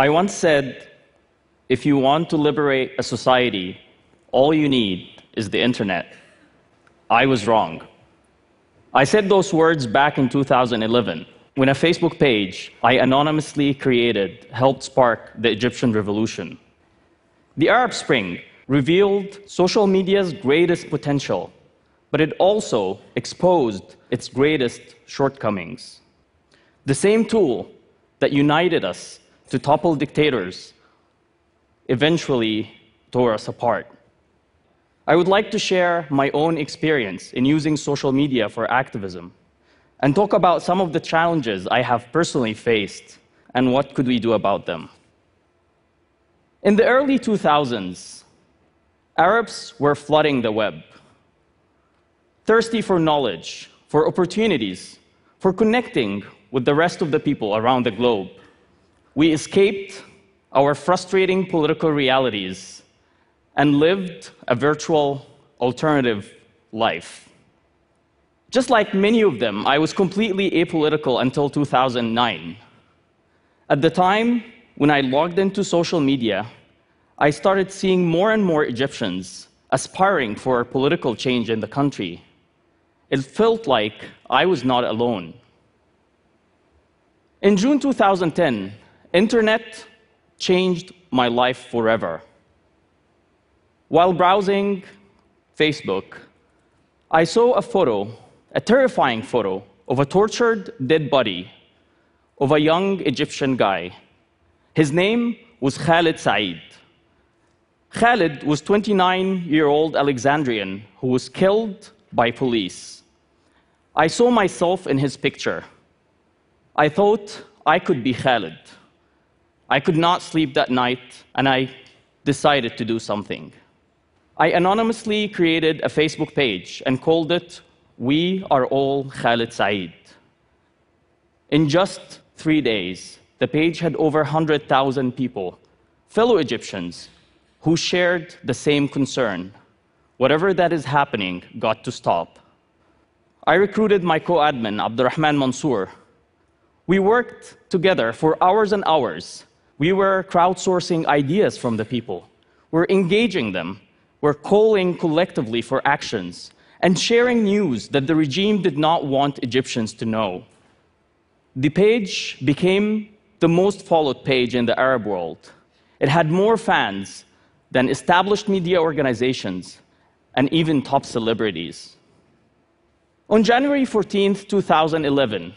I once said, if you want to liberate a society, all you need is the internet. I was wrong. I said those words back in 2011 when a Facebook page I anonymously created helped spark the Egyptian revolution. The Arab Spring revealed social media's greatest potential, but it also exposed its greatest shortcomings. The same tool that united us to topple dictators eventually tore us apart. I would like to share my own experience in using social media for activism and talk about some of the challenges I have personally faced and what could we do about them. In the early 2000s, Arabs were flooding the web, thirsty for knowledge, for opportunities, for connecting with the rest of the people around the globe. We escaped our frustrating political realities and lived a virtual alternative life. Just like many of them, I was completely apolitical until 2009. At the time, when I logged into social media, I started seeing more and more Egyptians aspiring for political change in the country. It felt like I was not alone. In June 2010, internet changed my life forever. While browsing Facebook, I saw a photo, a terrifying photo, of a tortured dead body of a young Egyptian guy. His name was Khalid Said. Khalid was 29-year-old Alexandrian who was killed by police. I saw myself in his picture. I thought I could be Khalid. I could not sleep that night, and I decided to do something. I anonymously created a Facebook page and called it We Are All Khalid Said. In just three days, the page had over 100,000 people, fellow Egyptians, who shared the same concern. Whatever that is happening got to stop. I recruited my co admin, Abdurrahman Mansour. We worked together for hours and hours we were crowdsourcing ideas from the people. We're engaging them. We're calling collectively for actions and sharing news that the regime did not want Egyptians to know. The page became the most followed page in the Arab world. It had more fans than established media organizations and even top celebrities. On January 14, 2011,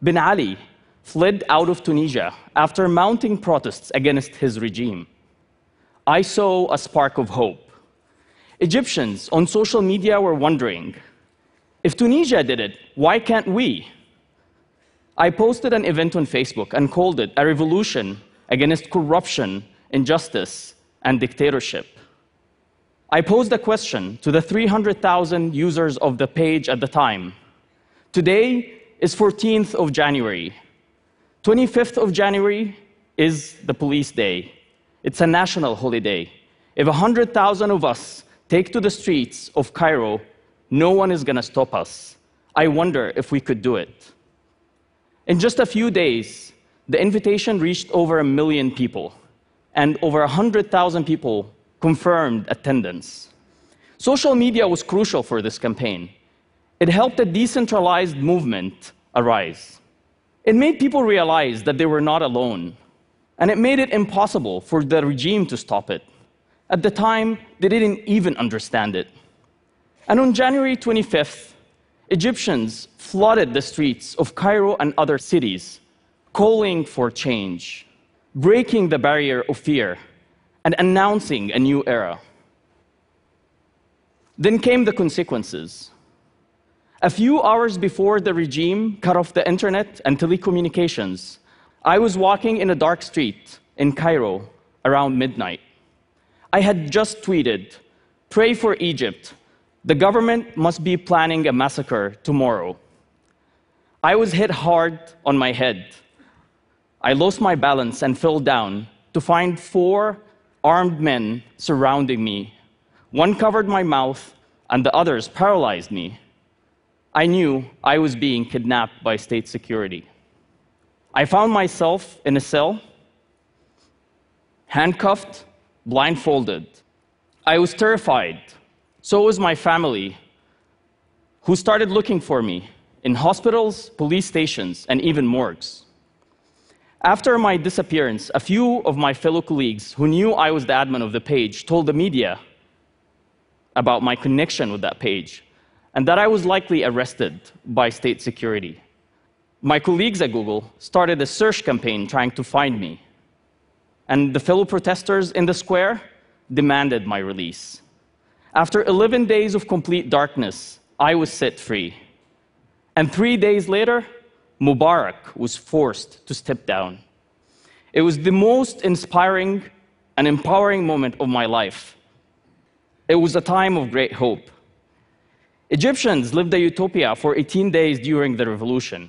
Ben Ali, fled out of Tunisia after mounting protests against his regime. I saw a spark of hope. Egyptians on social media were wondering if Tunisia did it, why can't we? I posted an event on Facebook and called it a revolution against corruption, injustice, and dictatorship. I posed a question to the 300,000 users of the page at the time. Today is 14th of January, 25th of January is the police day. It's a national holiday. If 100,000 of us take to the streets of Cairo, no one is going to stop us. I wonder if we could do it. In just a few days, the invitation reached over a million people, and over 100,000 people confirmed attendance. Social media was crucial for this campaign. It helped a decentralized movement arise. It made people realize that they were not alone, and it made it impossible for the regime to stop it. At the time, they didn't even understand it. And on January 25th, Egyptians flooded the streets of Cairo and other cities, calling for change, breaking the barrier of fear, and announcing a new era. Then came the consequences. A few hours before the regime cut off the internet and telecommunications, I was walking in a dark street in Cairo around midnight. I had just tweeted, Pray for Egypt. The government must be planning a massacre tomorrow. I was hit hard on my head. I lost my balance and fell down to find four armed men surrounding me. One covered my mouth, and the others paralyzed me. I knew I was being kidnapped by state security. I found myself in a cell. handcuffed, blindfolded. I was terrified. So was my family, who started looking for me in hospitals, police stations, and even morgues. After my disappearance, a few of my fellow colleagues who knew I was the admin of the page told the media about my connection with that page and that I was likely arrested by state security. My colleagues at Google started a search campaign trying to find me, and the fellow protesters in the square demanded my release. After 11 days of complete darkness, I was set free. And three days later, Mubarak was forced to step down. It was the most inspiring and empowering moment of my life. It was a time of great hope. Egyptians lived a utopia for 18 days during the revolution.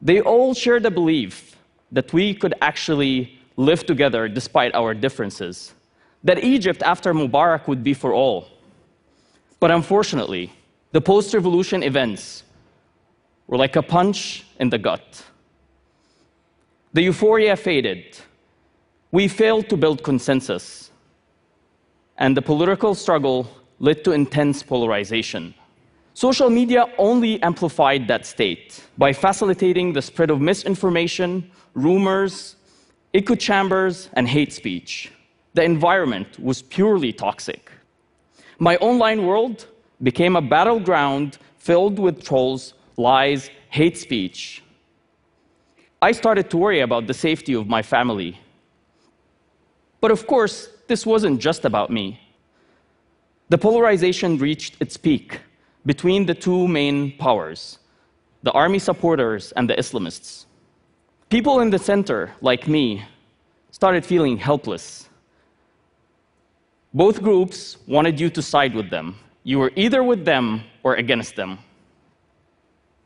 They all shared the belief that we could actually live together despite our differences, that Egypt after Mubarak would be for all. But unfortunately, the post revolution events were like a punch in the gut. The euphoria faded. We failed to build consensus. And the political struggle led to intense polarization. Social media only amplified that state by facilitating the spread of misinformation, rumors, echo chambers, and hate speech. The environment was purely toxic. My online world became a battleground filled with trolls lies, hate speech, I started to worry about the safety of my family. But of course, this wasn't just about me. The polarization reached its peak between the two main powers the army supporters and the Islamists. People in the center, like me, started feeling helpless. Both groups wanted you to side with them. You were either with them or against them.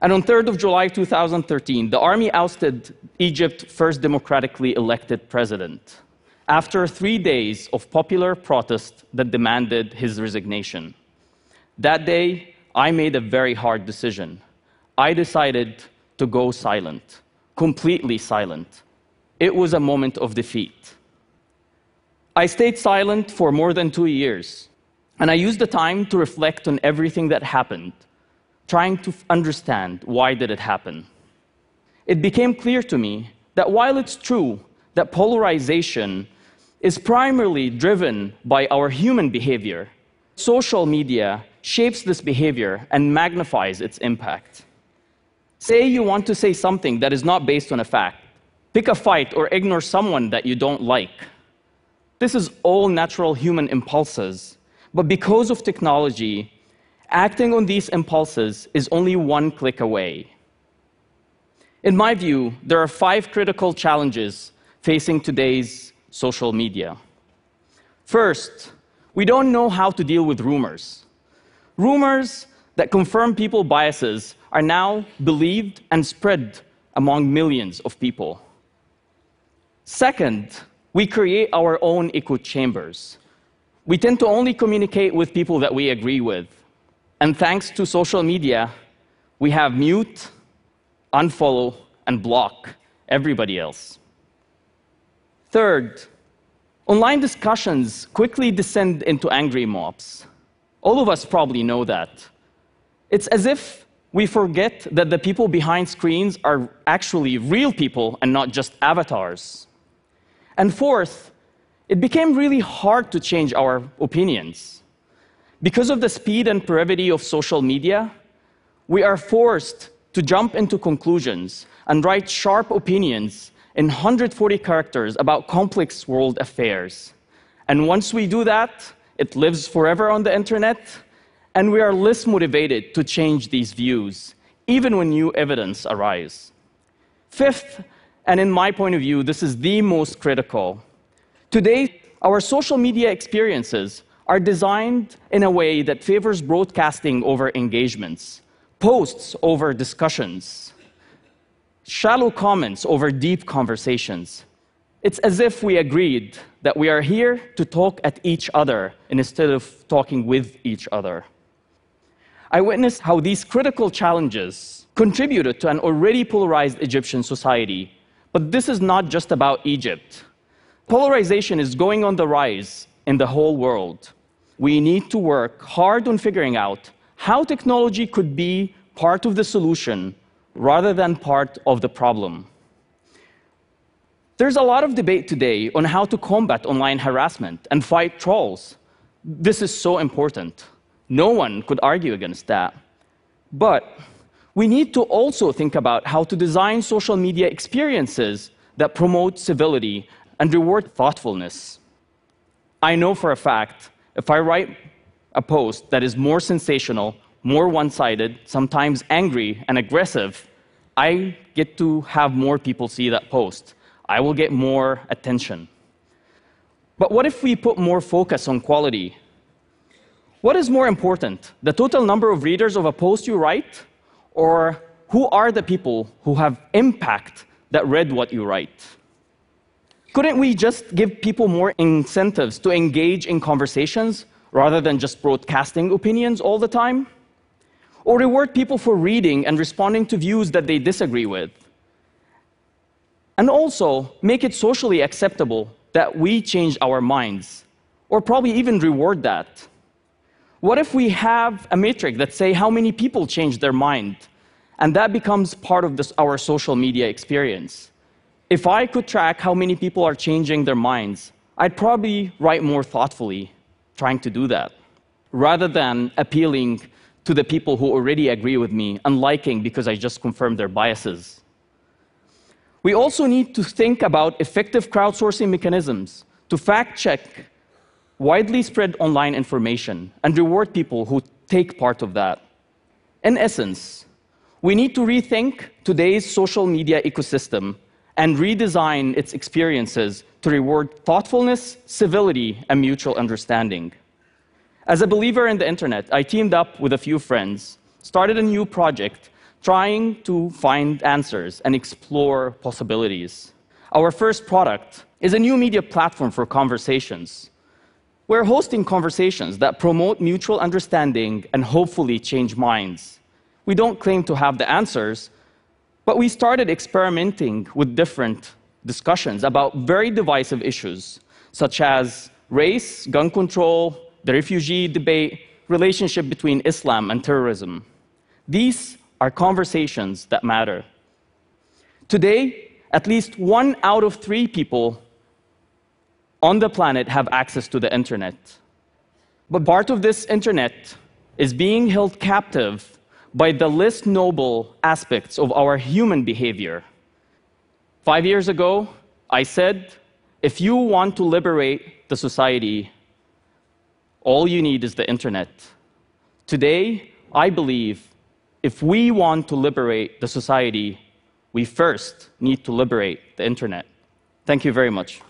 And on 3rd of July 2013, the army ousted Egypt's first democratically elected president after three days of popular protest that demanded his resignation. That day, I made a very hard decision. I decided to go silent, completely silent. It was a moment of defeat. I stayed silent for more than two years, and I used the time to reflect on everything that happened trying to understand why did it happen. It became clear to me that while it's true that polarization is primarily driven by our human behavior, social media shapes this behavior and magnifies its impact. Say you want to say something that is not based on a fact, pick a fight or ignore someone that you don't like. This is all natural human impulses, but because of technology, Acting on these impulses is only one click away. In my view, there are five critical challenges facing today's social media. First, we don't know how to deal with rumors. Rumors that confirm people biases are now believed and spread among millions of people. Second, we create our own echo chambers. We tend to only communicate with people that we agree with. And thanks to social media, we have mute, unfollow, and block everybody else. Third, online discussions quickly descend into angry mobs. All of us probably know that. It's as if we forget that the people behind screens are actually real people and not just avatars. And fourth, it became really hard to change our opinions. Because of the speed and brevity of social media, we are forced to jump into conclusions and write sharp opinions in 140 characters about complex world affairs. And once we do that, it lives forever on the internet, and we are less motivated to change these views, even when new evidence arises. Fifth, and in my point of view, this is the most critical. Today, our social media experiences are designed in a way that favors broadcasting over engagements, posts over discussions, shallow comments over deep conversations. It's as if we agreed that we are here to talk at each other instead of talking with each other. I witnessed how these critical challenges contributed to an already polarized Egyptian society. But this is not just about Egypt. Polarization is going on the rise in the whole world. We need to work hard on figuring out how technology could be part of the solution rather than part of the problem. There's a lot of debate today on how to combat online harassment and fight trolls. This is so important. No one could argue against that. But we need to also think about how to design social media experiences that promote civility and reward thoughtfulness. I know for a fact if I write a post that is more sensational, more one sided, sometimes angry and aggressive, I get to have more people see that post. I will get more attention. But what if we put more focus on quality? What is more important, the total number of readers of a post you write, or who are the people who have impact that read what you write? Couldn't we just give people more incentives to engage in conversations rather than just broadcasting opinions all the time? Or reward people for reading and responding to views that they disagree with? And also make it socially acceptable that we change our minds, or probably even reward that. What if we have a metric that say how many people change their mind, and that becomes part of this, our social media experience? If I could track how many people are changing their minds, I'd probably write more thoughtfully trying to do that, rather than appealing to the people who already agree with me and liking because I just confirmed their biases. We also need to think about effective crowdsourcing mechanisms to fact check widely spread online information and reward people who take part of that. In essence, we need to rethink today's social media ecosystem and redesign its experiences to reward thoughtfulness, civility, and mutual understanding. As a believer in the internet, I teamed up with a few friends, started a new project trying to find answers and explore possibilities. Our first product is a new media platform for conversations. We're hosting conversations that promote mutual understanding and hopefully change minds. We don't claim to have the answers, but we started experimenting with different discussions about very divisive issues, such as race, gun control, the refugee debate, relationship between Islam and terrorism. These are conversations that matter. Today, at least one out of three people on the planet have access to the internet. But part of this internet is being held captive by the least noble aspects of our human behavior. Five years ago, I said, if you want to liberate the society, all you need is the internet. Today, I believe if we want to liberate the society, we first need to liberate the internet. Thank you very much.